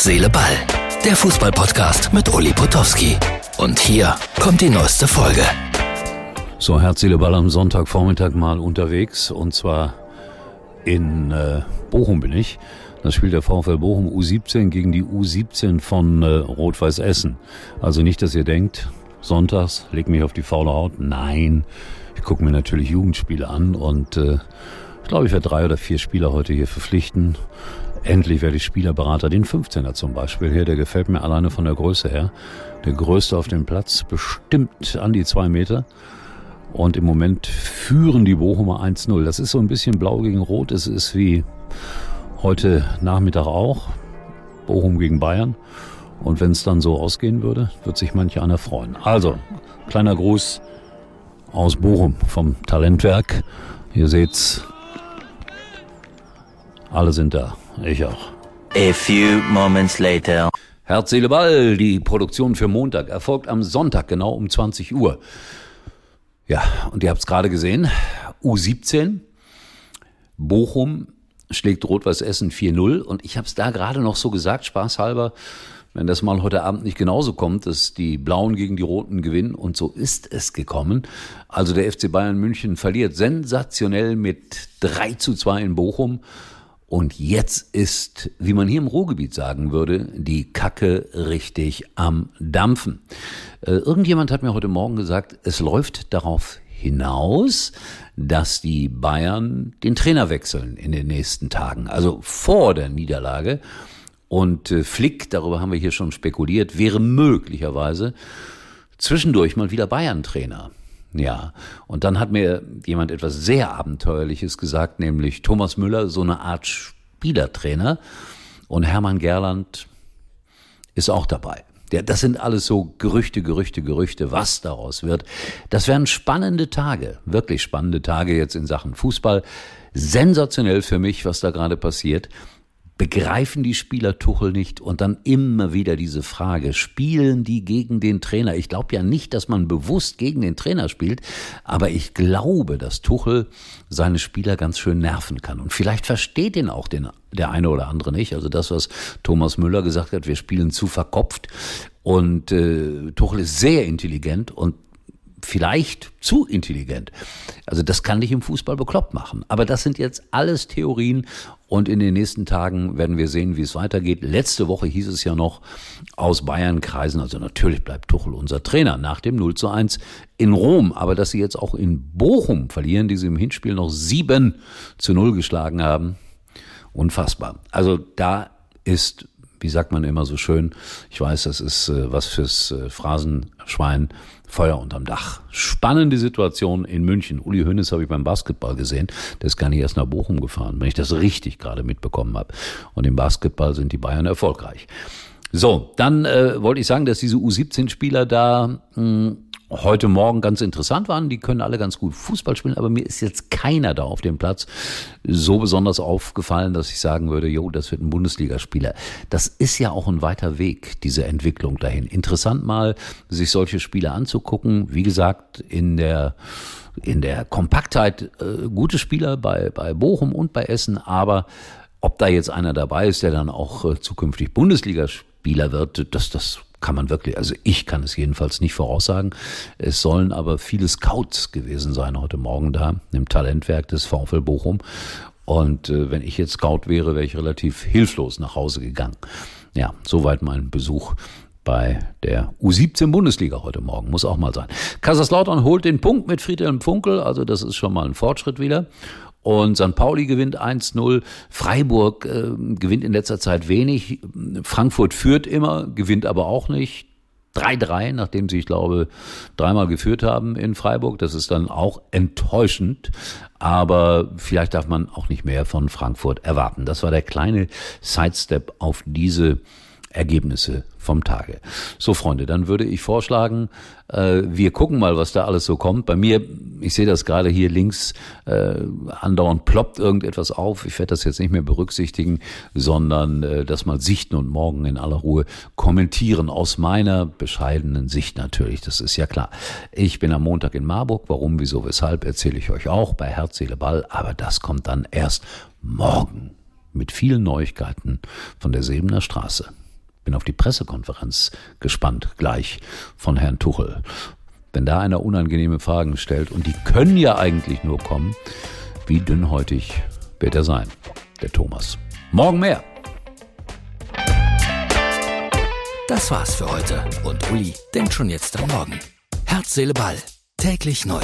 Herz, Seele, Ball. Der Fußballpodcast mit Uli Potowski. Und hier kommt die neueste Folge. So, Herz, Ball am Sonntagvormittag mal unterwegs. Und zwar in äh, Bochum bin ich. Das spielt der VfL Bochum U17 gegen die U17 von äh, Rot-Weiß Essen. Also nicht, dass ihr denkt, sonntags leg mich auf die faule Haut. Nein, ich gucke mir natürlich Jugendspiele an und äh, ich glaube, ich werde drei oder vier Spieler heute hier verpflichten. Endlich werde ich Spielerberater, den 15er zum Beispiel hier, der gefällt mir alleine von der Größe her. Der größte auf dem Platz, bestimmt an die zwei Meter. Und im Moment führen die Bochumer 1-0. Das ist so ein bisschen blau gegen rot. Es ist wie heute Nachmittag auch. Bochum gegen Bayern. Und wenn es dann so ausgehen würde, wird sich manch einer freuen. Also, kleiner Gruß aus Bochum vom Talentwerk. Ihr seht's, alle sind da. Ich auch. A few moments later. Herz, Seele, Ball, die Produktion für Montag erfolgt am Sonntag genau um 20 Uhr. Ja, und ihr habt es gerade gesehen, U17, Bochum schlägt Rot-Weiß Essen 4-0 und ich habe es da gerade noch so gesagt, spaßhalber, wenn das mal heute Abend nicht genauso kommt, dass die Blauen gegen die Roten gewinnen und so ist es gekommen. Also der FC Bayern München verliert sensationell mit 3 zu 2 in Bochum und jetzt ist, wie man hier im Ruhrgebiet sagen würde, die Kacke richtig am Dampfen. Äh, irgendjemand hat mir heute Morgen gesagt, es läuft darauf hinaus, dass die Bayern den Trainer wechseln in den nächsten Tagen, also vor der Niederlage. Und äh, Flick, darüber haben wir hier schon spekuliert, wäre möglicherweise zwischendurch mal wieder Bayern-Trainer. Ja, und dann hat mir jemand etwas sehr Abenteuerliches gesagt, nämlich Thomas Müller, so eine Art Spielertrainer. Und Hermann Gerland ist auch dabei. Das sind alles so Gerüchte, Gerüchte, Gerüchte, was daraus wird. Das werden spannende Tage, wirklich spannende Tage jetzt in Sachen Fußball. Sensationell für mich, was da gerade passiert begreifen die Spieler Tuchel nicht und dann immer wieder diese Frage, spielen die gegen den Trainer? Ich glaube ja nicht, dass man bewusst gegen den Trainer spielt, aber ich glaube, dass Tuchel seine Spieler ganz schön nerven kann und vielleicht versteht ihn auch den, der eine oder andere nicht. Also das, was Thomas Müller gesagt hat, wir spielen zu verkopft und äh, Tuchel ist sehr intelligent und vielleicht zu intelligent. Also das kann dich im Fußball bekloppt machen. Aber das sind jetzt alles Theorien und in den nächsten Tagen werden wir sehen, wie es weitergeht. Letzte Woche hieß es ja noch aus Bayern-Kreisen, also natürlich bleibt Tuchel unser Trainer nach dem 0 zu 1 in Rom. Aber dass sie jetzt auch in Bochum verlieren, die sie im Hinspiel noch 7 zu 0 geschlagen haben, unfassbar. Also da ist wie sagt man immer so schön, ich weiß, das ist äh, was fürs äh, Phrasenschwein, Feuer unterm Dach. Spannende Situation in München. Uli Hoeneß habe ich beim Basketball gesehen. Der ist gar nicht erst nach Bochum gefahren, wenn ich das richtig gerade mitbekommen habe. Und im Basketball sind die Bayern erfolgreich. So, dann äh, wollte ich sagen, dass diese U17-Spieler da mh, hm, heute Morgen ganz interessant waren. Die können alle ganz gut Fußball spielen, aber mir ist jetzt keiner da auf dem Platz so besonders aufgefallen, dass ich sagen würde, jo, das wird ein Bundesligaspieler. Das ist ja auch ein weiter Weg, diese Entwicklung dahin. Interessant mal, sich solche Spiele anzugucken. Wie gesagt, in der in der Kompaktheit äh, gute Spieler bei, bei Bochum und bei Essen, aber ob da jetzt einer dabei ist, der dann auch äh, zukünftig Bundesligaspieler wird, das, das kann man wirklich, also ich kann es jedenfalls nicht voraussagen. Es sollen aber viele Scouts gewesen sein heute Morgen da im Talentwerk des VfL Bochum. Und äh, wenn ich jetzt Scout wäre, wäre ich relativ hilflos nach Hause gegangen. Ja, soweit mein Besuch bei der U17 Bundesliga heute Morgen. Muss auch mal sein. Kaiserslautern holt den Punkt mit Friedhelm Funkel, also das ist schon mal ein Fortschritt wieder. Und St. Pauli gewinnt 1-0. Freiburg äh, gewinnt in letzter Zeit wenig. Frankfurt führt immer, gewinnt aber auch nicht. 3-3, nachdem sie, ich glaube, dreimal geführt haben in Freiburg. Das ist dann auch enttäuschend. Aber vielleicht darf man auch nicht mehr von Frankfurt erwarten. Das war der kleine Sidestep auf diese Ergebnisse vom Tage. So, Freunde, dann würde ich vorschlagen, äh, wir gucken mal, was da alles so kommt. Bei mir, ich sehe das gerade hier links, äh, andauernd ploppt irgendetwas auf. Ich werde das jetzt nicht mehr berücksichtigen, sondern äh, das mal sichten und morgen in aller Ruhe kommentieren. Aus meiner bescheidenen Sicht natürlich, das ist ja klar. Ich bin am Montag in Marburg. Warum, wieso, weshalb, erzähle ich euch auch bei Herz, Seele, Ball. Aber das kommt dann erst morgen mit vielen Neuigkeiten von der Sebener Straße. Bin auf die Pressekonferenz gespannt, gleich von Herrn Tuchel. Wenn da einer unangenehme Fragen stellt, und die können ja eigentlich nur kommen, wie dünnhäutig wird er sein, der Thomas. Morgen mehr. Das war's für heute und Uli denkt schon jetzt an morgen. Herz, Seele, Ball. Täglich neu.